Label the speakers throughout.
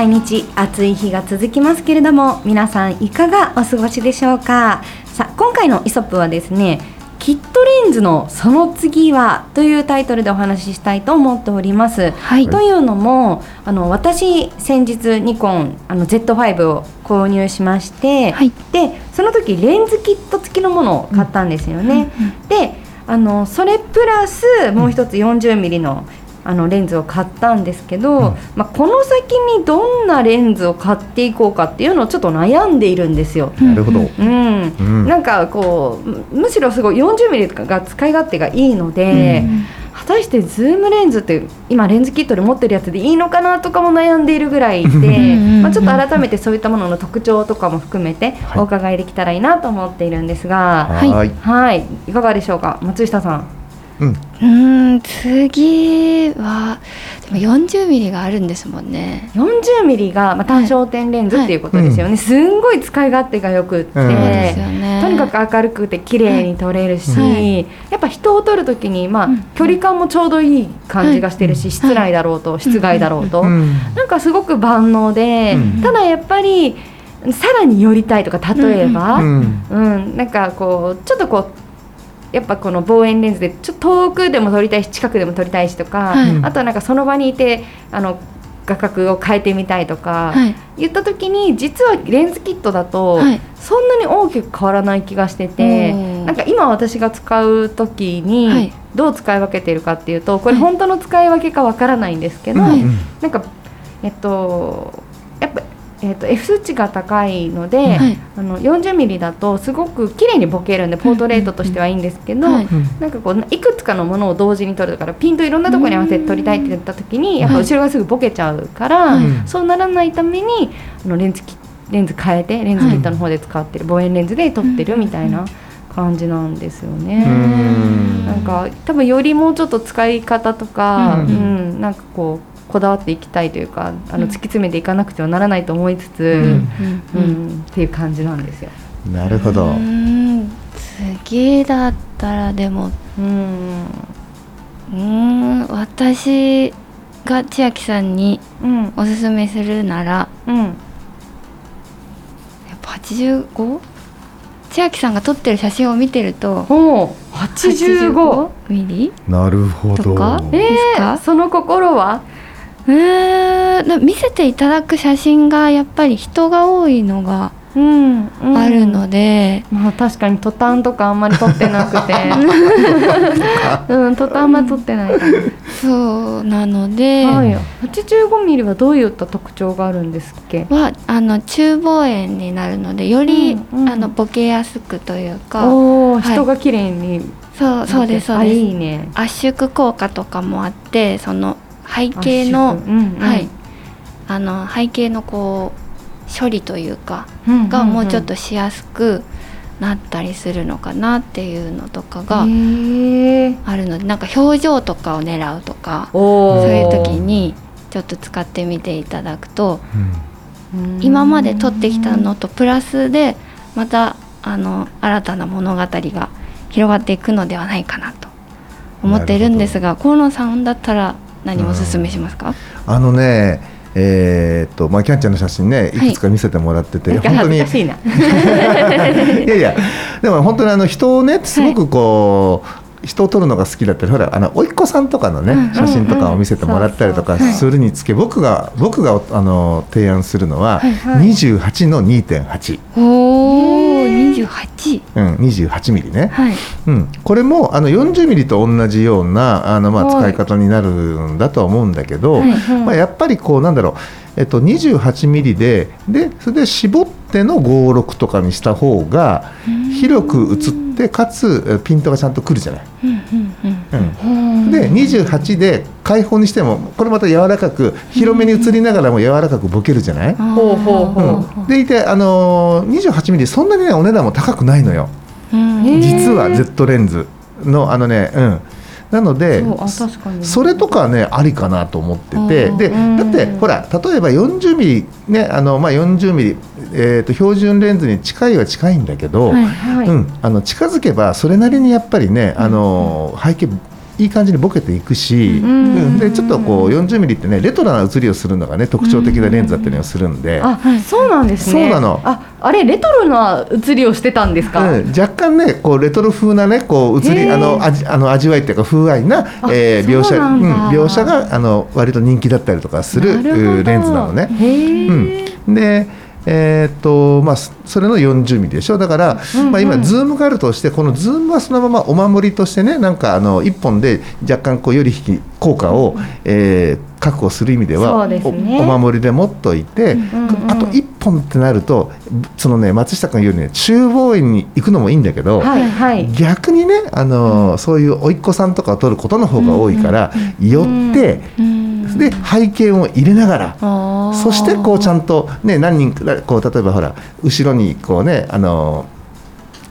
Speaker 1: 毎日暑い日が続きますけれども皆さんいかがお過ごしでしょうか？さあ今回のイソップはですねキットレンズのその次はというタイトルでお話ししたいと思っております。
Speaker 2: はい、
Speaker 1: というのもあの私先日ニコンあの Z5 を購入しまして、はい、でその時レンズキット付きのものを買ったんですよね。うんうん、であのそれプラスもう一つ 40mm のあのレンズを買ったんですけど、うん、まあ、この先にどんなレンズを買っていこうかっていうのをちょっと悩んでいるんですよ。
Speaker 3: なるほど、
Speaker 1: うん、うん、なんかこうむしろすごい40ミリが使い勝手がいいので、うん、果たしてズームレンズって今レンズキットで持ってるやつでいいのかなとかも悩んでいるぐらいでまあちょっと改めてそういったものの特徴とかも含めてお伺いできたらいいなと思っているんですが、
Speaker 3: はい、はい、
Speaker 1: はい、いかがでしょうか？松下さん。
Speaker 2: うん。次はでも40ミリがあるんですもんね。
Speaker 1: 40ミリが、まあ、単焦点レンズっていうことですよね、はい。はい、すんごい使い勝手がよくって、うんね、とにかく明るくて綺麗に撮れるし、はい、やっぱ人を撮る時に、まあ、距離感もちょうどいい感じがしてるし、室内だろうと室外だろうと、なんかすごく万能で、ただやっぱりさらに寄りたいとか例えば、うん。なんかこうちょっとこうやっぱこの望遠レンズでちょっと遠くでも撮りたいし近くでも撮りたいしとか、はい、あとはなんかその場にいてあの画角を変えてみたいとか、はい、言った時に実はレンズキットだと、そんなに大きく変わらない気がしてて、なんか今私が使う時にどう使い分けているかっていうとこれ本当の使い分けかわからないんですけど、なんかえっとやっぱえーと、F 数値が高いので、はい、あの40ミリだとすごく綺麗にボケるんでポートレートとしてはいいんですけど、なんかこういくつかのものを同時に撮るからピンといろんなところに合わせて撮りたい。って言った時にやっぱ後ろがすぐボケちゃうから、はい、そうならないためにあのレンズレンズ変えてレンズキットの方で使ってる望遠レンズで撮ってるみたいな。感じなんですよね。なんか多分よりもうちょっと使い方とか、うん、うん、なんかこうこだわっていきたいというかあの突き詰めていかなくてはならないと思いつつ、うん。っていう感じなんですよ。
Speaker 3: なるほど。
Speaker 2: 次だったらでもうん。うん。私が千秋さんにおすすめするなら、うん、やっぱ 85? 千秋さんが撮ってる写真を見てると
Speaker 1: 85
Speaker 2: ミリ？
Speaker 3: なるほど。
Speaker 2: とか
Speaker 1: えー、その心は？
Speaker 2: えー、見せていただく写真がやっぱり人が多いのがあるので、
Speaker 1: うんうん、まあ確かにトタンとかあんまり撮ってなくて。うんトタンあんまり撮ってないか
Speaker 2: そうなので、
Speaker 1: はい、85ミリはどういった特徴があるんですっけ？
Speaker 2: はあの中望遠になるのでより、うんうん、あのボケやすくというか。
Speaker 1: お、はい、人が綺麗に
Speaker 2: そうそうですそうです。
Speaker 1: いいね。
Speaker 2: 圧縮効果とかもあってその背景の、うんうん、はい、あの背景のこう処理というか、がもうちょっとしやすくなったりするのかなっていうのとかがあるのでなんか表情とかを狙うとかそういう時にちょっと使ってみていただくと、うん、今まで撮ってきたのとプラスでまたあの新たな物語が広がっていくのではないかなと思っているんですが河野さんだったら何をおすすめしますか、
Speaker 3: あのねえー、っとまあキャンちゃんの写真ねい。くつか見せてもらってて、
Speaker 1: はい、本当に。いや
Speaker 3: いやでも本当にあの人をねすごくこう、人を撮るのが好きだったりほらあの甥っ子さんとかのね、写真とかを見せてもらったりとかするにつけ僕が僕があの提案するのは、28の2.8。
Speaker 2: おお28。
Speaker 3: うん、28ミリね、
Speaker 2: はい。
Speaker 3: うん、これもあの40ミリと同じようなあの、まあ、使い方になるんだとは思うんだけど、まあ、やっぱりこうなんだろうえっと、28ミリででそれで絞っての56とかにした方が広く映ってかつピントがちゃんとくるじゃない。で28で開放にしてもこれまた柔らかく広めに映りながらも柔らかくボケるじゃない。うん、でいてあのー、28ミリそんなにねお値段も高くないのよ。実は Z レンズのあのねうんなのでそれとかねありかなと思っててでだってほら例えば40ミリねあのまあ40ミリえーと、標準レンズに近いは近いんだけど、うん、あの近づけばそれなりにやっぱりねあの背景いい感じにボケていくし、うん、でちょっとこう40ミリってねレトロな写りをするのがね特徴的なレンズだったりはするんで、
Speaker 1: あそうなんです
Speaker 3: ね。そうなの。
Speaker 1: ああれレトロな写りをしてたんですか、
Speaker 3: うん、若干ねこうレトロ風なねこう写りあの味あの味わいっていうか風合いな、えー、描写うん、描写があの割と人気だったりとかするレンズなのね。うん、でえーとまあ、それの40ミリでしょ。だから、うんうん、まあ、今、ズームがあるとしてこのズームはそのままお守りとしてねなんかあの1本で若干こうより引き効果を、えー、確保する意味では、ね、お守りで持っといて、うんうん、あと1本ってなるとそのね松下君言うね中望遠に行くのもいいんだけど、はいはい、逆にねあの、うん、そういう甥っ子さんとかを撮ることの方が多いから、うんうん、寄って。うんで背景を入れながらそしてこうちゃんと、ね、何人かこう例えばほら後ろにこうねあの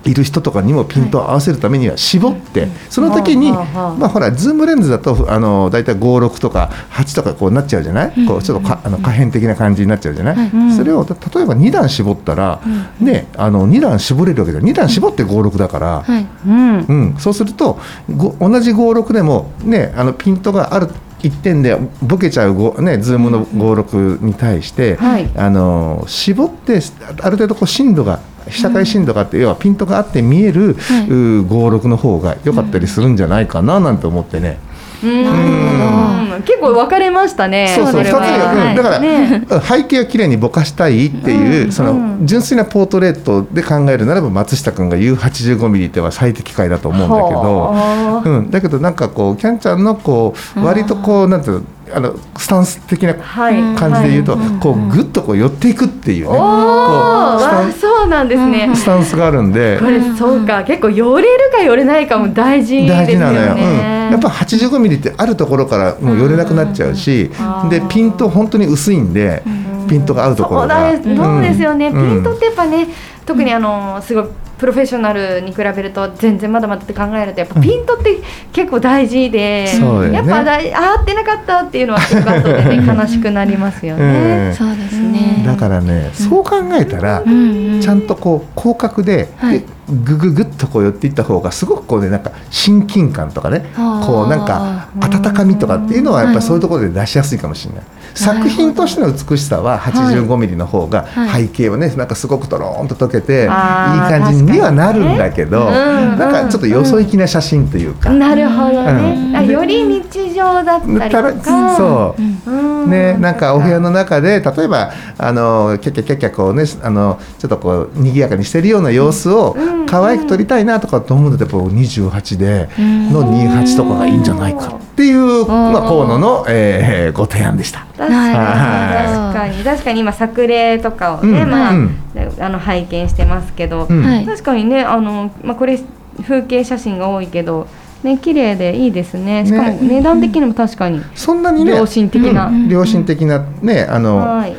Speaker 3: いる人とかにもピントを合わせるためには絞って、はい、その時に、まあ、ほらズームレンズだとあの大体56とか8とかこうなっちゃうじゃない、こうちょっとかあの可変的な感じになっちゃうじゃない、それを例えば2段絞ったら、ね、あの2段絞れるわけじゃ2段絞って56だから、うん。うん、そうすると同じ56でも、ね、あのピントがある1点でボケちゃう、ね、ズームの56に対して、はい、あの絞ってある程度こう深度が被写界深度があって、要はピントがあって見える、はい、56の方が良かったりするんじゃないかななんて思ってね。
Speaker 1: うん。結構分かれましたね。
Speaker 3: そうそう、二つに、だから、ね、背景をきれいにぼかしたいっていう、その純粋なポートレートで考えるならば、松下君が言う85ミリっては最適解だと思うんだけど。うん、だけど、なんかこう、キャンちゃんのこう、割とこう、なんていうの。あのスタンス的な感じで言うと、こうぐっとこう寄っていくっていうね、こ
Speaker 1: うそうなんですね。
Speaker 3: スタンスがあるんで。
Speaker 1: これそうか。結構寄れるか寄れないかも大事ですよね。大事なのよ、うん、
Speaker 3: やっぱ85ミリってあるところからもう寄れなくなっちゃうし、でピント本当に薄いんで、ピントが合うところが。
Speaker 1: そうですよね、ピントってやっぱね特にあのすごいプロフェッショナルに比べると全然まだまだって考えるとやっぱピントって結構大事で、うん、やっぱだいあ合ってなかったっていうのはすごく後で、ね、悲しくなりますよね。
Speaker 2: そうですね。
Speaker 3: だからね、そう考えたら、ちゃんとこう広角で、はい、ぐぐぐっとこう寄っていった方がすごくこうねなんか親近感とかねこうなんか温かみとかっていうのはやっぱりそういうところで出しやすいかもしれない。作品としての美しさは85ミリの方が背景はねなんかすごくとろーんと溶けていい感じにはなるんだけど、なんかちょっとよそ行きな写真というか。
Speaker 1: なるほどね。より日常だったりとか。
Speaker 3: そう。ねなんかお部屋の中で例えばあのキャキャキャキャこうねあのちょっとこう賑やかにしてるような様子を可愛く撮りたいなとかと思うのでやっぱ28での28とかがいいんじゃないかっていうまあ河野の、えー、ご提案でした。
Speaker 1: 確かに確かに今作例とかをね、うん、まあ、うん、あの拝見してますけど、うん、確かにねあの、まあ、これ風景写真が多いけどね綺麗でいいですね。しかも値段的にも確かに
Speaker 3: そんなにね
Speaker 1: 良心的な、
Speaker 3: 良心的なねあの、はい。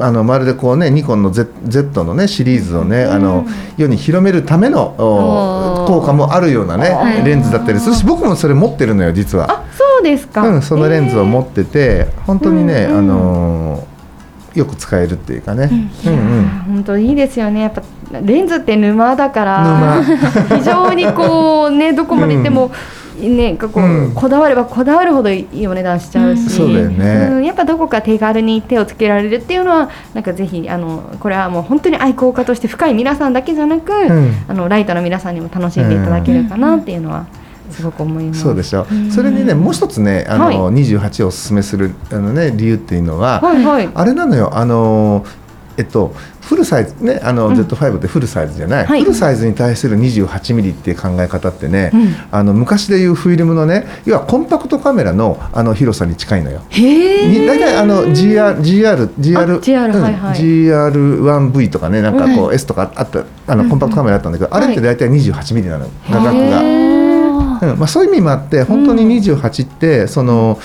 Speaker 3: あのまるでこうねニコンの Z, Z のねシリーズをね、うん、あの世に広めるための効果もあるようなねレンズだったりするし僕もそれ持ってるのよ実は。
Speaker 1: あそうですか、
Speaker 3: うん、そのレンズを持ってて本当にね、うんうん、あのよく使えるっていうかね。うん、うんうん、
Speaker 1: 本当いいですよね。やっぱレンズって沼だから 非常にこうねどこまで行っても、ね、こう、うん、こだわればこだわるほどいいお値段しちゃうし、うん、
Speaker 3: そうだよね、
Speaker 1: うん、やっぱどこか手軽に手をつけられるっていうのはなんかぜひあのこれはもう本当に愛好家として深い皆さんだけじゃなく、あのライトの皆さんにも楽しんでいただけるかなっていうのは。すごく思います。
Speaker 3: そうでしょ。それにねもう一つねあの、はい、28をおすすめするあの、ね、理由っていうのは、はいはい、あれなのよ。あのえっとフルサイズねあの、うん、Z5 ってフルサイズじゃない、はい、フルサイズに対する28ミリっていう考え方ってね、うん、あの昔でいうフィルムのね要はコンパクトカメラのあの広さに近いのよ。へ大体あの GR GR GR GR、はいはい、GR1V とかねなんかこう S とかあったあのコンパクトカメラあったん。だけど、あれって大体28ミリなの画角が。うんまあ、そういう意味もあって本当に28ってその、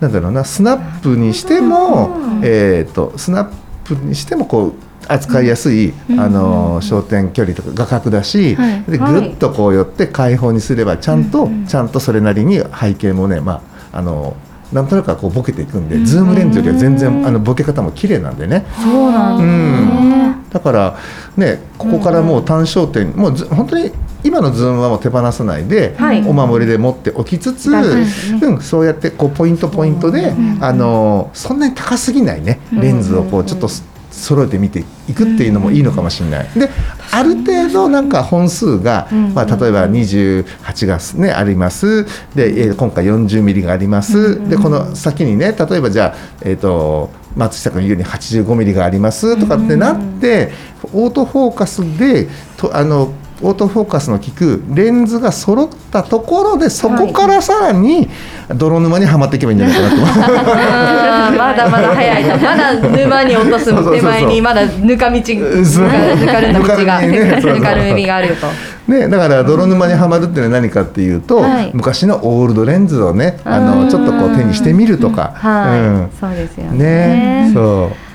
Speaker 3: なんだろうなスナップにしても、えーとスナップにしてもこう扱いやすい、うん、あの焦点距離とか画角だし、はい、でぐっとこう寄って開放にすればちゃんと、ちゃんとそれなりに背景もね、まあ、あのなんとなくこうボケていくんで、ズームレンズよりは全然あのボケ方も綺麗なんでね。
Speaker 1: そうなん
Speaker 3: うん、だからねここからもう単焦点、もう本当に今のズームはもう手放さないで、はい、お守りで持っておきつつ、うん、そうやってこうポイントポイントで、あのそんなに高すぎないねレンズをこうちょっと。揃えてみていくっていうのもいいのかもしれない。である程度なんか本数が、まあ、例えば28が、ね、あります。で、え今回40ミリがあります、でこの先にね例えばじゃあ、えーと、松下君言うように85ミリがありますとかってなって、オートフォーカスでとあのオートフォーカスの効くレンズが揃ったところでそこからさらに泥沼にはまっていけばいいんじゃないかなと、
Speaker 1: はい、まだまだ早い。とまだ沼に落とす手前にまだぬか道ぬかるんだ道が、ね、ぬかるみ があるよと。
Speaker 3: ね、だから泥沼にはまるっていうのは何かっていうと、はい、昔のオールドレンズをねあのちょっとこう手にしてみるとか、
Speaker 1: はい、うん、そうですよ
Speaker 3: ね。ねそう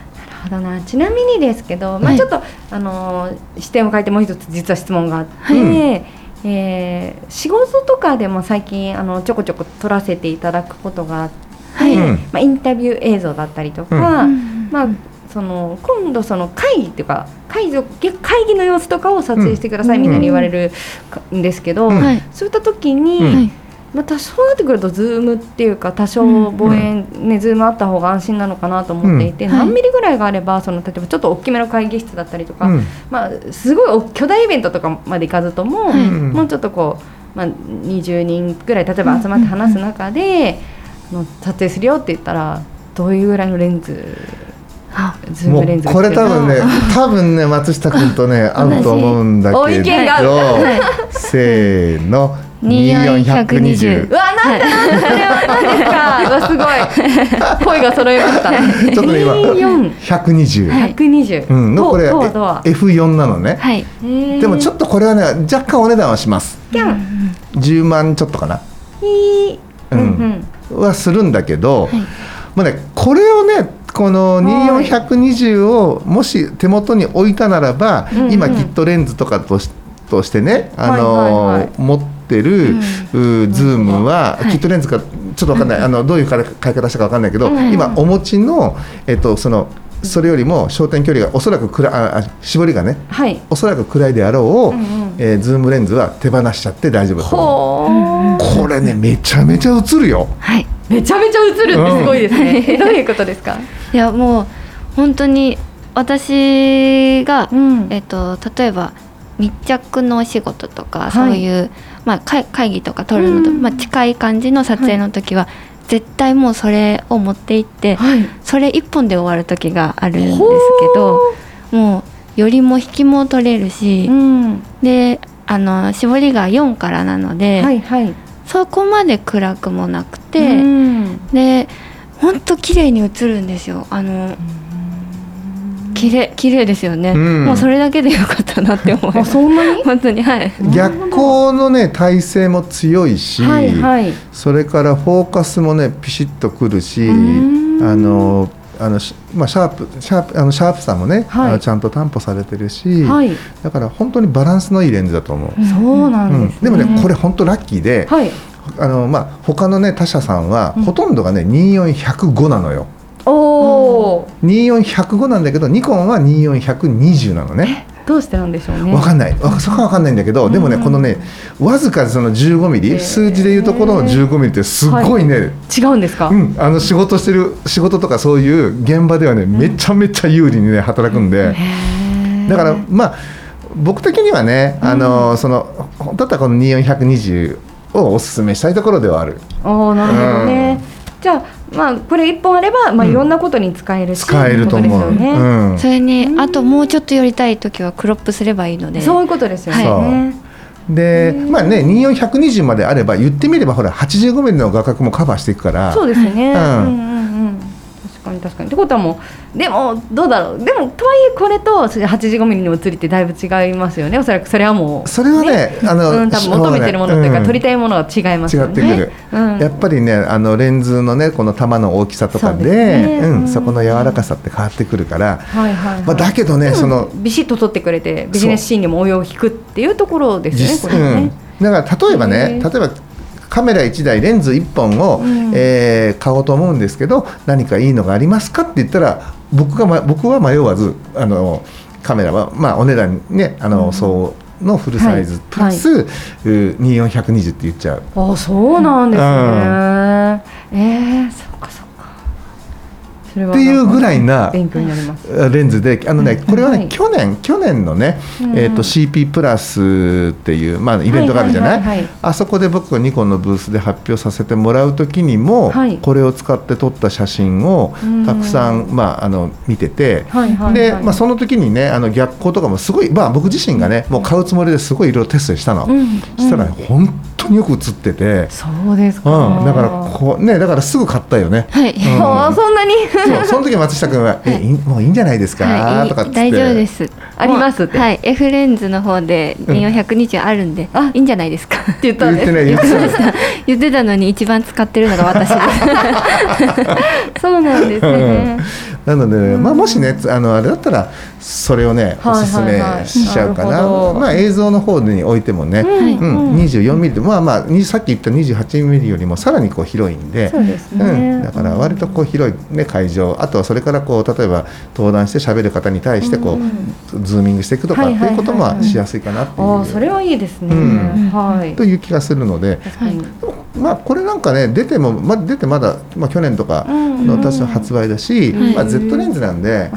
Speaker 1: ほどなちなみにですけど、まあ、ちょっと、あの視点を変えてもう一つ実は質問があって、はい、えー、仕事とかでも最近あのちょこちょこ撮らせていただくことがあって、はい、まあ、インタビュー映像だったりとか、うん、まあ、その今度その会議っていうか会議会議の様子とかを撮影してくださいみたいに言われるんですけど、うん、そういった時に、またそうなってくるとズームっていうか多少望遠、ねズームあった方が安心なのかなと思っていて、何ミリぐらいがあればその例えばちょっと大きめの会議室だったりとか、まあ、すごい巨大イベントとかまで行かずとも、もうちょっとこう、まあ、20人ぐらい例えば集まって話す中で、の撮影するよって言ったらどういうぐらいのレンズ
Speaker 3: ズームレンズこれ多分ね 多分ね松下君とね 合うと思うんだけど せーの二四百二十。
Speaker 1: うわなんでなんでそれは何ですか？すごい。声が揃いました。
Speaker 3: ちょっと今百二十。
Speaker 1: 百二十。
Speaker 3: うんのこれ F 四なのね。はい。でもちょっとこれはね若干お値段はします。十万ちょっとかな。うん。はするんだけど、もうねこれをねこの24120をもし手元に置いたならば、今キットレンズとかとしてね、あの持ってってる、うん、ズームは、キットレンズかちょっと分かんない、あのどういう買い方したか分かんないけど、今お持ちの、えっと、そのそれよりも焦点距離がおそらく暗あ絞りがね、はい、おそらく暗いであろうを、うんうん、えー、ズームレンズは手放しちゃって大丈夫これねめちゃめちゃ写るよ、
Speaker 1: はい、めちゃめちゃ写るってすごいですね、うん、どういうことですか？
Speaker 2: いやもう本当に私が、うん、えっと、例えば密着のお仕事とか、はい、そういうまあ、会議とか撮るのと、まあ、近い感じの撮影の時は、絶対もうそれを持っていって、はい、それ一本で終わる時があるんですけどもうよりも引きも取れるし、うん、であの絞りが4からなので、はいはい、そこまで暗くもなくて、うん、で本当綺麗に映るんですよ。あの、うん綺麗綺麗ですよね、うん、もうそれだけでよかったなって思います。そんなに？本当にはい。
Speaker 3: 逆光のね体勢も強いし、はいはい、それからフォーカスもねピシッとくるしあのあのまあ、シャープシャープあのシャープさもね、はい、ちゃんと担保されてるし、はい、だから本当にバランスのいいレンズだと思う。
Speaker 1: そうなんです、
Speaker 3: ね。うん、でもねこれ本当ラッキーで、はい、あのまあ他のね他社さんは、ほとんどがね24105なのよ。おお24105なんだけどニコンは24120なのね。
Speaker 1: どうしてなんでしょうね。
Speaker 3: 分かんない。そこは分かんないんだけど、でもねこのねわずかその15ミリ数字でいうところの15ミリってすごいね、はい、
Speaker 1: 違うんですか、
Speaker 3: うん、あの仕事してる仕事とかそういう現場ではねめちゃめちゃ有利にね働くんで。だからまあ僕的にはねあの、そのだったらこの24120をおすすめしたいところではある。
Speaker 1: おなるほどね、うん、じゃあまあこれ一本あれば、まあ、いろんなことに使えるし、
Speaker 3: 使えると思う、ね。
Speaker 2: うん、それにあともうちょっと寄りたい時はクロップすればいいので。
Speaker 1: そういうことですよね、はい、
Speaker 3: でまあね24120まであれば言ってみればほら85ミリの画角もカバーしていくから。
Speaker 1: そうですね、うんうん確かに。ってことはもうでもどうだろう。でもとはいえこれと85ミリの写りってだいぶ違いますよね。おそらくそれはもう、
Speaker 3: それはねあの、
Speaker 1: うん、多分求めてるものというか、ね、撮りたいものは違いますよね。
Speaker 3: 違ってくる、うん、やっぱりねあのレンズのねこの玉の大きさとかで、ね、うん、そこの柔らかさって変わってくるから、はいはい、はい、まあ、だけどねその
Speaker 1: ビシッと撮ってくれてビジネスシーンにも応用を引くっていうところですねこれね、
Speaker 3: だから例えばね例えばカメラ1台レンズ1本を、うん、えー、買おうと思うんですけど何かいいのがありますかって言ったら僕が、ま、僕は迷わずあのカメラは、まあ、お値段ねあの、うん、そうのフルサイズ、プラス、はい、24120って言っちゃう。
Speaker 1: あそうなんですね、うん、えー、そ
Speaker 3: っていうぐらいなレンズであのねこれはね去年去年のねえと CP プラスっていうまあイベントがあるじゃない？あそこで僕がニコンのブースで発表させてもらう時にもこれを使って撮った写真をたくさんまああの見ててでまあその時にねあの逆光とかもすごいまあ僕自身がねもう買うつもりですごいいろいろテストしたの。したら本当によく映ってて。
Speaker 1: そうですか。
Speaker 3: だからこうねだからすぐ買ったよね。
Speaker 2: はい。
Speaker 1: そんなに。
Speaker 3: そうその時松下君は「えもういいんじゃないですか？
Speaker 2: は
Speaker 3: い」とかって。
Speaker 2: 大丈夫です。
Speaker 1: ありますって。
Speaker 2: はい。F レンズの方で420あるんで、うん、あ。いいんじゃないですか？って言った
Speaker 3: んです言って
Speaker 2: ました。言ってたのに一番使ってるのが私です。
Speaker 1: そうなんですね、
Speaker 3: なので、まあ、もしねあのあれだったらそれをねおすすめしちゃうかな,、まあ、映像の方においてもね、うん。24ミリでまあまあさっき言った28ミリよりもさらにこう広いんで
Speaker 1: そうですね、う
Speaker 3: ん、だから割とこう広い、ね、会場。あとはそれからこう例えば登壇して喋る方に対してこう、ズーミングしていくとかっていうこともしやすいかなっていう、
Speaker 1: あそれはいいですね、はい、
Speaker 3: という気がするので、まあ、これなんかね出ても、まあ、出てまだ、まあ、去年とかの私の発売だし、まあ、Z レンズなんで、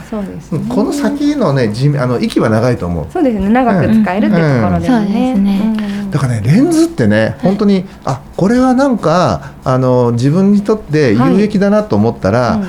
Speaker 3: この先のねじあの息は長いと思う。
Speaker 1: そうですね。長く使えるっていうところでね,、
Speaker 3: だからねレンズってね本当に、あこれはなんかあの自分にとって有益だなと思ったら、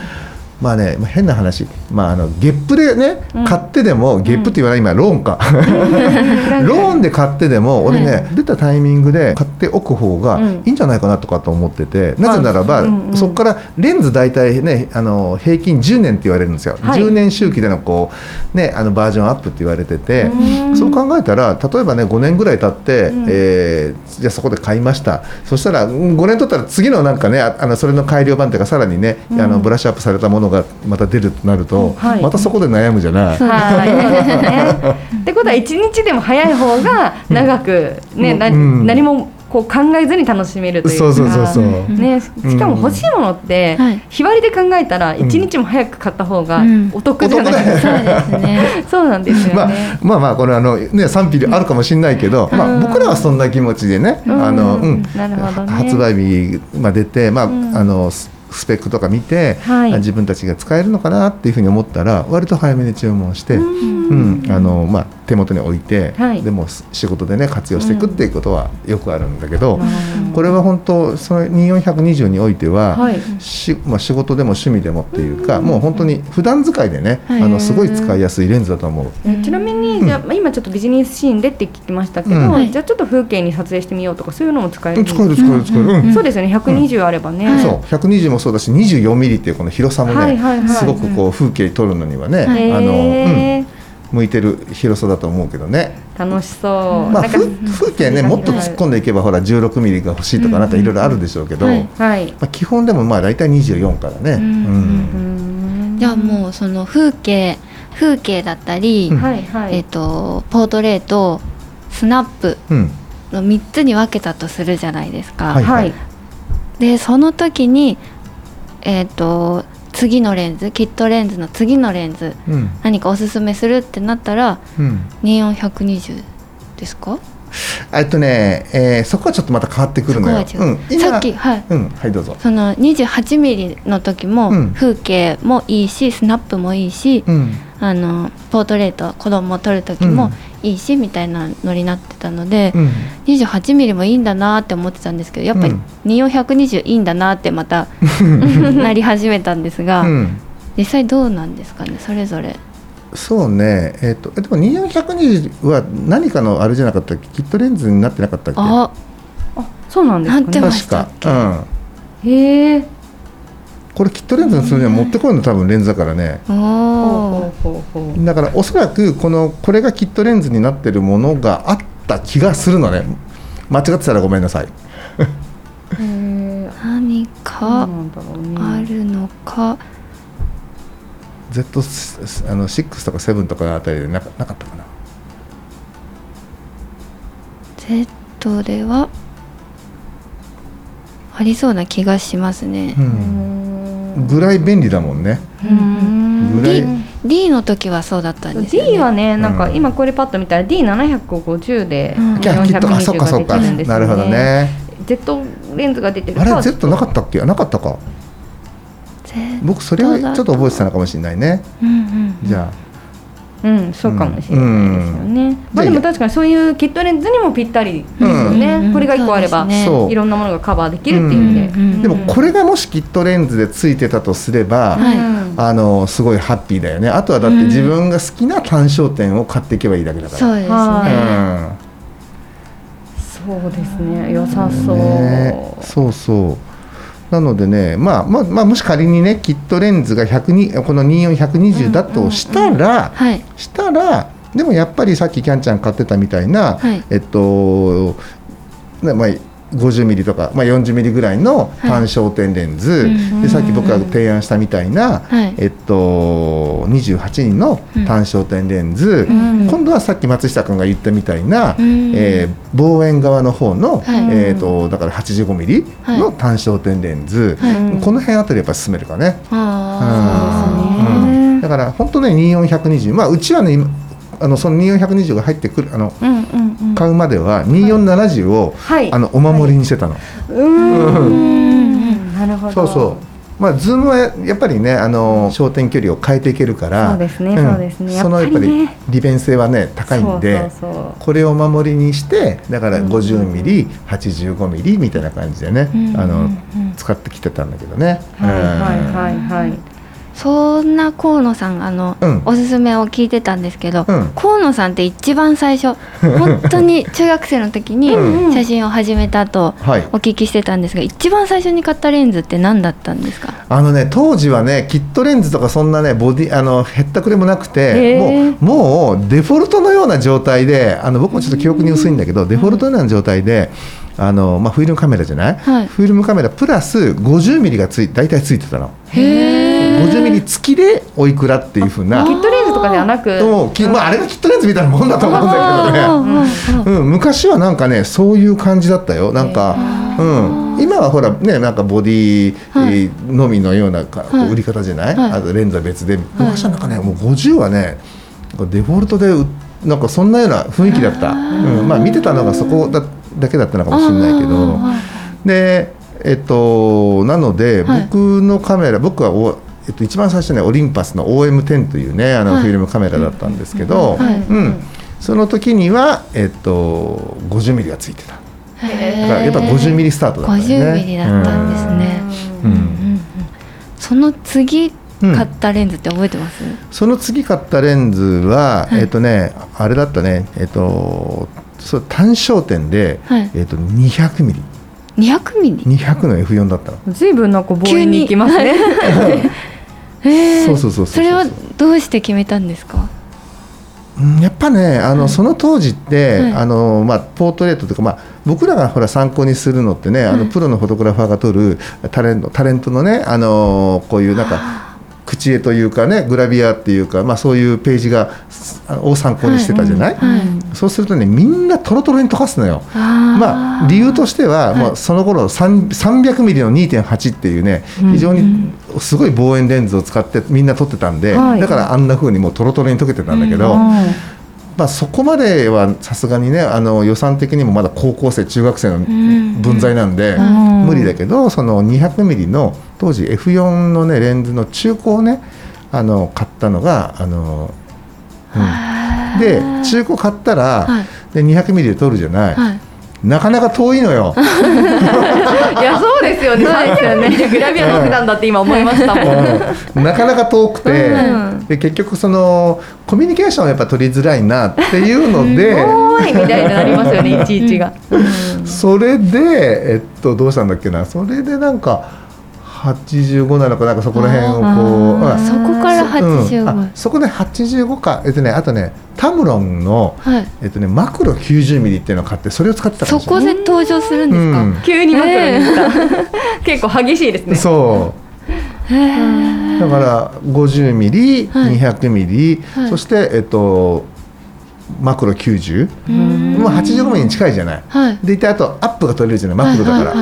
Speaker 3: まあね変な話、まあ、あのゲップでね、うん、買ってでもゲップって言わない今ローンか。ローンで買ってでも俺ね、出たタイミングで買っておく方がいいんじゃないかなとかと思ってて、なぜならば、うんうん、そこからレンズ大体ねあの平均10年って言われるんですよ、はい、10年周期でのこう、ね、あのバージョンアップって言われててそう考えたら例えばね5年ぐらい経って、うん、えー、じゃあそこで買いました。そしたら5年経ったら次のなんかねあのそれの改良版っていうかさらにね、あのブラッシュアップされたものがまた出るとなると、はい、またそこで悩むじゃない。はい、
Speaker 1: ってことは一日でも早い方が長くね、うん、何もこう考えずに楽しめるというか。
Speaker 3: そうそうそう
Speaker 1: ね、しかも欲しいものって、日割りで考えたら一日も早く買った方がお得じゃないですか、そうですね。そうなんですよね、
Speaker 3: まあ、まあこれあのね賛否あるかもしれないけど、まあ僕らはそんな気持ちでね、あのうん、発売日まで出てまあ、あのスペックとか見て、はい、自分たちが使えるのかなっていうふうに思ったら割と早めに注文して、うん。あのまあ、手元に置いて、はい、でも仕事でね活用していくっていうことはよくあるんだけど、うん、これは本当その2420においては、はい、しまあ、仕事でも趣味でもっていうか、うん、もう本当に普段使いでね、あのすごい使いやすいレンズだと思う。
Speaker 1: ちなみに、じゃあ今ちょっとビジネスシーンでって聞きましたけど、じゃあちょっと風景に撮影してみようとかそういうのも使える
Speaker 3: 使える使える使え
Speaker 1: る、そうですよね。120あればね、
Speaker 3: そう。120もそうだし24ミリっていうこの広さもね、すごくこう風景撮るのにはね、あの、向いてる広さだと思うけどね。
Speaker 1: 楽しそう。
Speaker 3: まあ風景ねもっと突っ込んでいけばほら16ミリが欲しいとかなんかいろいろあるでしょうけど、まあ基本でもまあ大体24からね。
Speaker 2: じゃあもうその風景風景だったり、えっ、とポートレートスナップの3つに分けたとするじゃないですか。はい、でその時にえっ、ー、と次のレンズキットレンズの次のレンズ、うん、何かおすすめするってなったら、うん、24120ですか？
Speaker 3: えっとね、えー、そこはちょっとまた変わってくるのよ。う。ん、
Speaker 2: さっき、はい、
Speaker 3: うん、はい、どうぞ。
Speaker 2: その28ミリの時も、風景もいいし、スナップもいいし、うん、あのポートレート子供を撮る時もいいしみたいなのになってたので、うん、28ミリもいいんだなって思ってたんですけどやっぱり24120いいんだなってまた なり始めたんですが、うん、実際どうなんですかねそれぞれ。
Speaker 3: そうね、えーと、でも24120は何かのあれじゃなかったっけ？キットレンズになってなかったっけ？あ
Speaker 1: あそうなんです
Speaker 2: か、ね、確か、
Speaker 1: うん、へえ
Speaker 3: これキットレンズにするには持ってこいの多分レンズだからね。だからおそらくこのこれがキットレンズになってるものがあった気がするのね。間違ってたらごめんなさい。
Speaker 2: 何かあるのか。
Speaker 3: Z あの6とか7とかあたりでなかなかったかな。
Speaker 2: Z ではありそうな気がしますね、うん
Speaker 3: ぐらい便利だもんね。
Speaker 2: ぐらい D, D の時はそうだったんですよ、
Speaker 1: ね、D はねなんか今これパッと見たら D750 で420が出てるんですよね。
Speaker 3: なるほどね。
Speaker 1: Z レンズが出てる
Speaker 3: あれ Z なかったっけ？なかったか。僕それはちょっと覚えてたのかもしれないね。うんうん、じゃあ。
Speaker 1: うん、そうかもしれないですよね。うん、まあでも確かにそういうキットレンズにもぴったりですよね。うん、これが一個あれば、ね、いろんなものがカバーできるっていう意味
Speaker 3: で。でもこれがもしキットレンズでついてたとすれば、あのすごいハッピーだよね。あとはだって自分が好きな単焦点を買っていけばいいだけだから。
Speaker 2: そうですね。
Speaker 1: そうですね。良さそう。ね、
Speaker 3: そうそう。なのでね、まあまあまあ、もし仮にねキットレンズが102この24120だとしたら、したらでもやっぱりさっきキャンちゃん買ってたみたいな、はい、えっと、まあ50ミリとか、まあ、40ミリぐらいの単焦点レンズ、はい、でさっき僕が提案したみたいな、はい、えっと、28人の単焦点レンズ、うん、今度はさっき松下君が言ったみたいな、うん、えー、望遠側の方の、はい、えーと、だから85ミリの単焦点レンズ、この辺あたりやっぱり進めるかね。だから本当ね24120まあうちはねあのその24120が入ってくるあの、うんうんうん、買うまでは2470を、はい、あのお守りにしてたの。はい、
Speaker 1: うん。なるほど。
Speaker 3: そうそう。まあ、ズームはやっぱりねあの焦点距離を変えていけるから
Speaker 1: そうですね、そうですね。
Speaker 3: そのやっぱり利便性はね高いんでこれをお守りにしてだから50ミリ、うん、85ミリみたいな感じでね、うん、あの使ってきてたんだけどね。はいはい
Speaker 2: はいはいそんな河野さんあの、うん、おすすめを聞いてたんですけど、うん、河野さんって一番最初 本当に中学生の時に写真を始めたとお聞きしてたんですが、一番最初に買ったレンズって何だったんですか？
Speaker 3: あのね当時はねキットレンズとかそんなねボディあのへったくれもなくてもうもうデフォルトのような状態であの僕もちょっと記憶に薄いんだけどデフォルトのような状態で。あのまあ、フィルムカメラじゃない、はい、フィルムカメラプラス50ミリがつい大体ついてたの。へー50ミリ付きでおいくらっていうふうな。
Speaker 1: キットレンズとかではなく。
Speaker 3: まあ、あれがキットレンズみたいなもんだと思うんだけどね、うん、昔はなんかねそういう感じだったよ。なんか、うん、今はほらねなんかボディのみのような売り方じゃない、あとレンズは別で。昔はなんかねもう50はねデフォルトでなんかそんなような雰囲気だった、うん、まあ見てたのがそこだだけだったのかもしれないけど。でえっとなので僕のカメラ僕はえっと、一番最初ねオリンパスの OM10 というねあのフィルムカメラだったんですけど、うん。その時には、えっと、50ミリがついてた。だからやっぱ50ミリスタートだったね。
Speaker 2: 50ミリだったんですね、うん。うんうん、その次買ったレンズって覚えてます、
Speaker 3: その次買ったレンズは、えっとねあれだったね。えっとそう単焦点で、えっと200ミリ。
Speaker 2: 200ミリ
Speaker 3: ？200の F4 だったの。
Speaker 1: 随分なんか望遠に行きますね
Speaker 2: えー、そうそうそうそれはどうして決めたんですか？
Speaker 3: やっぱねあの、はい、その当時って、はい、あのまあ、ポートレートというか、まあ、僕らがほら参考にするのってね、はい、あのプロのフォトグラファーが撮るタレントタレントのねあのこういうなんか口絵というかねグラビアっていうか、まあ、そういうページがを参考にしてたじゃない、はいはい、そうするとねみんなとろとろに溶かすのよ。まあ、理由としては、もうその頃300ミリの2.8っていうね非常にすごい望遠レンズを使ってみんな撮ってたんで、だからあんなふうにもうとろとろに溶けてたんだけど。まあ、そこまではさすがにねあの予算的にもまだ高校生中学生の分際なんで、無理だけどその200ミリの当時 F4 のねレンズの中古をねあの買ったのがあの、うん、で中古買ったら、はい、で200ミリで撮るじゃない、はいなかなか遠いのよ。
Speaker 1: いやそうですよね。そ うですよね。グラビアの普段だって今思いましたも
Speaker 3: ん。なかなか遠くて、うん、で結局そのコミュニケーションをやっぱ取りづらいなっていうので、
Speaker 1: おいみたいになりますよね。いちいちが。
Speaker 3: それでえっとどうしたんだっけな。それでなんか。85なのかなんかそこら辺をこ
Speaker 2: う、そこから85、
Speaker 3: うん、そこで85か。えっとねあとねタムロンの、はい、えっとねマクロ90ミリっていうのを買ってそれを使ってた
Speaker 2: そこで登場するんですか、うん、
Speaker 1: 急にマクロに結構激しいですね。
Speaker 3: そう。だから50ミリ、はい、200ミリ、はい、そしてえっとマクロ90もう85ミリに近いじゃない、はい、でいてあとアップが取れるじゃないマクロだから、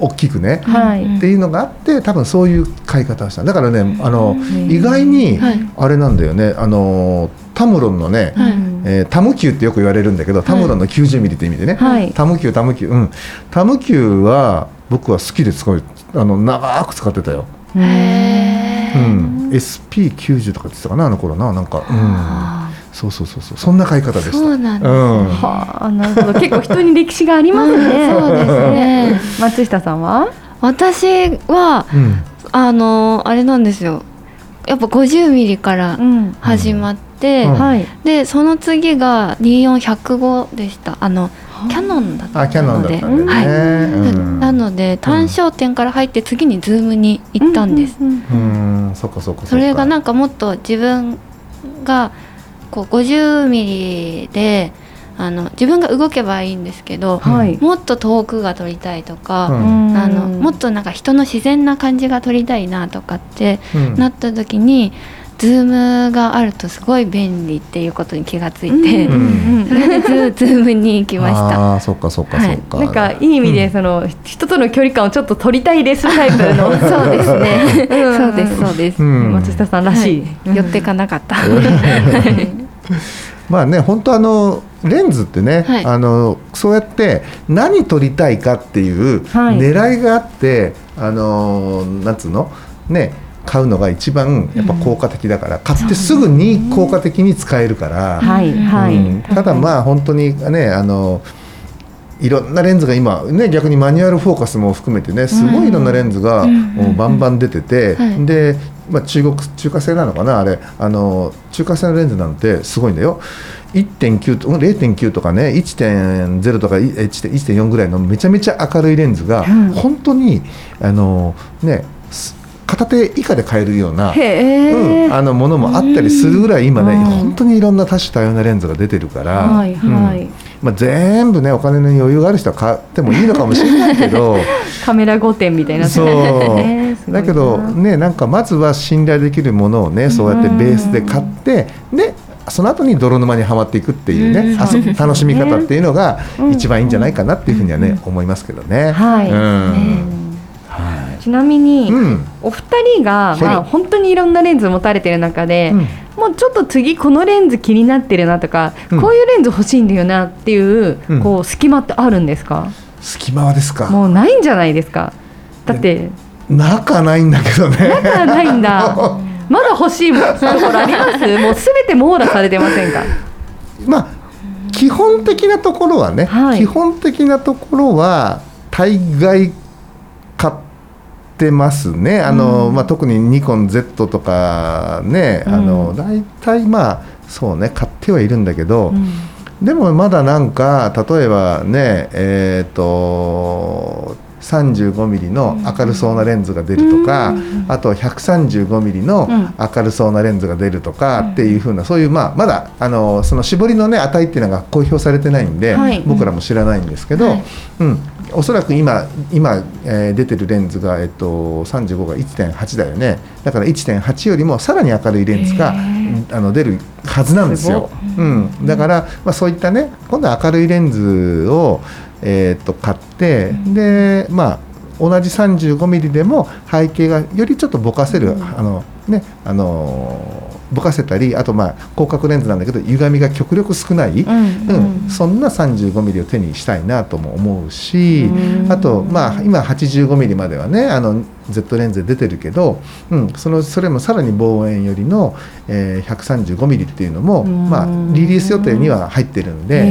Speaker 3: 大きくね、はい、っていうのがあって多分そういう買い方をした。だからねあの意外にあれなんだよね。あのタムロンのね、はい、えー、タムキューってよく言われるんだけどタムロンの90ミリって意味でね、はい、タムキュータムキュー。うん。タムキューは僕は好きで使うあの長く使ってたよ。へえ。うん、SP90 とか言ってたかなあの頃な。なんか。うんそうそうそうそう。そんな買い方でした。そうなんです、ね、うん、
Speaker 1: はあなるほど。結構人に歴史がありますね。そうですね。松下さんは？
Speaker 2: 私は、うん、あのあれなんですよ。やっぱ50ミリから始まって、うん。うん、でその次が24105でした。あのキャノンだったので、ね、はい、なので単焦点から入って次にズームに行ったんです。うん、うん、そっかそっか。それがなんかもっと自分がこう50ミリであの自分が動けばいいんですけど、はい、もっと遠くが撮りたいとか、うん、あのもっとなんか人の自然な感じが撮りたいなとかってなった時に、ズームがあるとすごい便利っていうことに気がついて、うん、それでズー ムに行きました。
Speaker 3: あそっかそっかそっか、
Speaker 1: はい、なんかいい意味でその、人との距離感をちょっと取りたいレースタイプの
Speaker 2: そうですね、そうですそうです、
Speaker 1: 松下さんらしい、
Speaker 2: はい、寄ってかなかった。
Speaker 3: まあね本当あのレンズってね、はい、あのそうやって何撮りたいかっていう狙いがあって、はい、あのなんつうの？ね買うのが一番やっぱ効果的だから、うん、買ってすぐに効果的に使えるから、はいはい、ただまあ本当にねあのいろんなレンズが今ね逆にマニュアルフォーカスも含めてねすごいいろんなレンズがバンバン出てて、でまあ、中国中華製なのかな？あれ。あの中華製のレンズなんてすごいんだよ。1.9と0.9とかね1.0とか1.4ぐらいのめちゃめちゃ明るいレンズが、本当にあのね片手以下で買えるような、うん、あのものもあったりするぐらい今ね、本当にいろんな多種多様なレンズが出てるから、はいはい。うん。まあ、全部ねお金の余裕がある人は買ってもいいのかもしれないけど
Speaker 1: カメラ5点みたいな。
Speaker 3: そう。だけどねなんかまずは信頼できるものをねそうやってベースで買ってでその後に泥沼にはまっていくっていうね、うん、楽しみ方っていうのが一番いいんじゃないかなっていうふうにはね、思いますけどね。はい、うん
Speaker 1: ちなみに、うん、お二人が、まあ、本当にいろんなレンズ持たれてる中で、うん、もうちょっと次このレンズ気になってるなとか、うん、こういうレンズ欲しいんだよなっていう、こう隙間ってあるんですか？
Speaker 3: 隙間はですか。
Speaker 1: もうないんじゃないですか？だって
Speaker 3: 中ないんだけどね。
Speaker 1: 中ないんだ。まだ欲しいところあります？もうすべて網羅されてませんか？
Speaker 3: まあ基本的なところはね、はい、基本的なところは大概買ってますね。あの、うん、まあ、特にニコン Z とかね、うん、あの大体まあそうね買ってはいるんだけど、うん、でもまだなんか例えばねえっ、ー、と 35mm の明るそうなレンズが出るとか、あと 135mm の明るそうなレンズが出るとかっていうふうなそういう、まあ、まだあのその絞りの、ね、値っていうのが公表されてないんで、はい、僕らも知らないんですけど、はい、うん、おそらく今今、えー、出てるレンズが、えっと、35が1.8だよね。だから1.8よりもさらに明るいレンズがあの出るはずなんですよ。うん、だから、まあ、そういったね今度は明るいレンズを、えー、と買って、でまあ同じ 35mm でも背景がよりちょっとぼかせる、あのねあのぼかせたりあとまあ広角レンズなんだけど歪みが極力少ない、うん、うん、そんな 35mm を手にしたいなとも思うし、あとまあ今 85mm まではねあの Z レンズで出てるけど、うん、そのそれもさらに望遠よりの、えー、135ミリっていうのも、まあ、リリース予定には入ってるんで、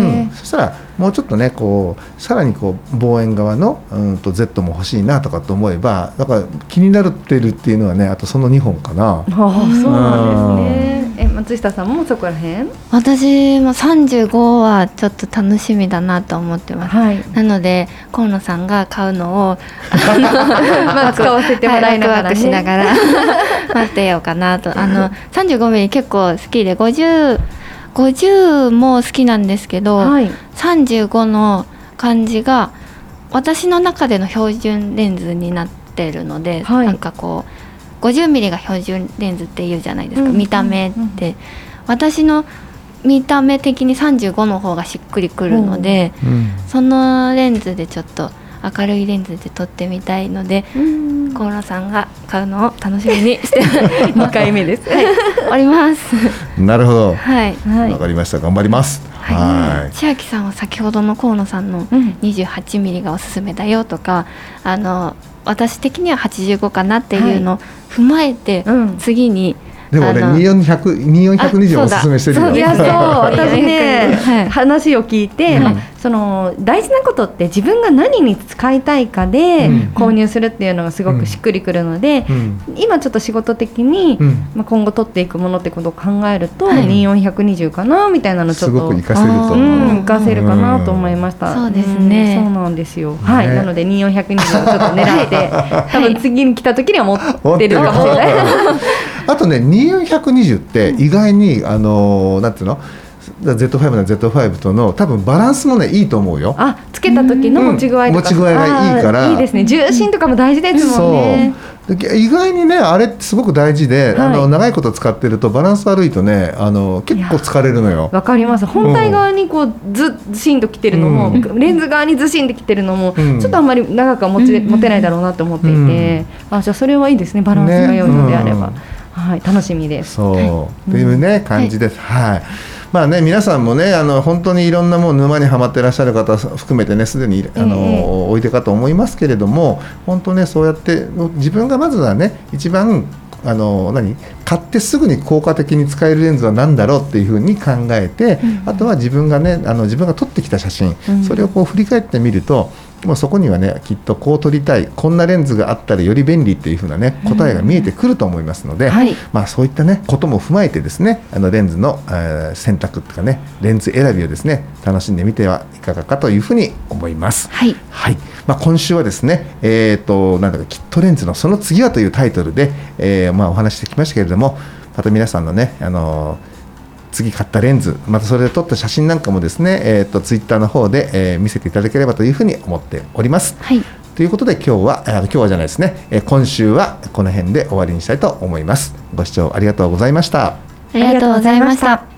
Speaker 3: うん、そしたらもうちょっとねこうさらにこう望遠側のうんと Z も欲しいなとかと思えばだから気になってるっていうのはねあとその2本かな。
Speaker 1: あそうなんですね。え松下さんもそこら辺？
Speaker 2: 私も35はちょっと楽しみだなと思ってます、はい、なので河野さんが買うのを
Speaker 1: ま あ使わせてもらいながら、ね、
Speaker 2: しながら。待ってようかなと。あの35ミリ結構好きで50 50も好きなんですけど、はい、35の感じが私の中での標準レンズになってるので、はい、なんかこう50ミリが標準レンズっていうじゃないですか、見た目って、私の見た目的に35の方がしっくりくるので、そのレンズでちょっと明るいレンズで撮ってみたいので河野さんが買うのを楽しみにして 2
Speaker 1: 回目です、
Speaker 2: はい、おります。
Speaker 3: なるほど。
Speaker 2: はい。
Speaker 3: わかりました。頑張ります。
Speaker 2: はい、千秋さんは先ほどの河野さんの28ミリがおすすめだよとか、あの私的には85かなっていうのを踏まえて、次に
Speaker 3: でもね、2420おすすめしてるよ。いや、
Speaker 1: そう、私ね、話を聞いて、まあ、その大事なことって自分が何に使いたいかで購入するっていうのがすごくしっくりくるので、今ちょっと仕事的に、まあ今後取っていくものってことを考えると、2420かなみたいなのちょっと
Speaker 3: 活かせると、
Speaker 1: 活かせるかなと思いました。
Speaker 2: そうですね。
Speaker 1: そうなんですよ。はい、なので2420をちょっと狙って、多分次に来た時には持ってるかもしれない。
Speaker 3: あとね2420って意外に、あのなんていうの？Z5 な Z5 との多分バランスもねいいと思うよ。
Speaker 1: あつけた時の持ち具合とか、
Speaker 3: うん、持ち具合がいいから。
Speaker 1: いいですね。重心とかも大事ですもんね。
Speaker 3: 意外にねあれってすごく大事で、はい、あの長いこと使ってるとバランス悪いとねあの結構疲れるのよ。
Speaker 1: わかります。本体側にこうずずしんときてるのも、うん、レンズ側にずしんときてるのも、うん、ちょっとあんまり長くは持ち、持てないだろうなと思っていて、あじゃあそれはいいですね。バランスが良いのであれば。ね。はい、楽しみです。
Speaker 3: そう、はい、っていうね、感じです。はい、はいまあね、皆さんもねあの本当にいろんなもう沼にはまっていらっしゃる方含めてねすでにあの、えー、おいでかと思いますけれども本当ねそうやって自分がまずはね一番あの何買ってすぐに効果的に使えるレンズは何だろうっていうふうに考えて、うん、あとは自分がねあの自分が撮ってきた写真、うん、それをこう振り返ってみるともうそこにはねきっとこう撮りたいこんなレンズがあったらより便利っていう風なね答えが見えてくると思いますので、はい、まあそういったねことも踏まえてですねあのレンズの、えー、選択とかねレンズ選びをですね楽しんでみてはいかがかというふうに思います。
Speaker 2: はい、
Speaker 3: はい、まあ、今週はですねえっ、ー、となんだかキットレンズのその次はというタイトルで、えー、まあお話してきましたけれどもまた皆さんのねあのー次買ったレンズまたそれで撮った写真なんかもですね、えーと、ツイッターの方で、えー、見せていただければというふうに思っております。
Speaker 2: はい、
Speaker 3: ということで今日はあ今日はじゃないですね、えー、今週はこの辺で終わりにしたいと思います。ご視聴ありがとうございました。
Speaker 2: ありがとうございました。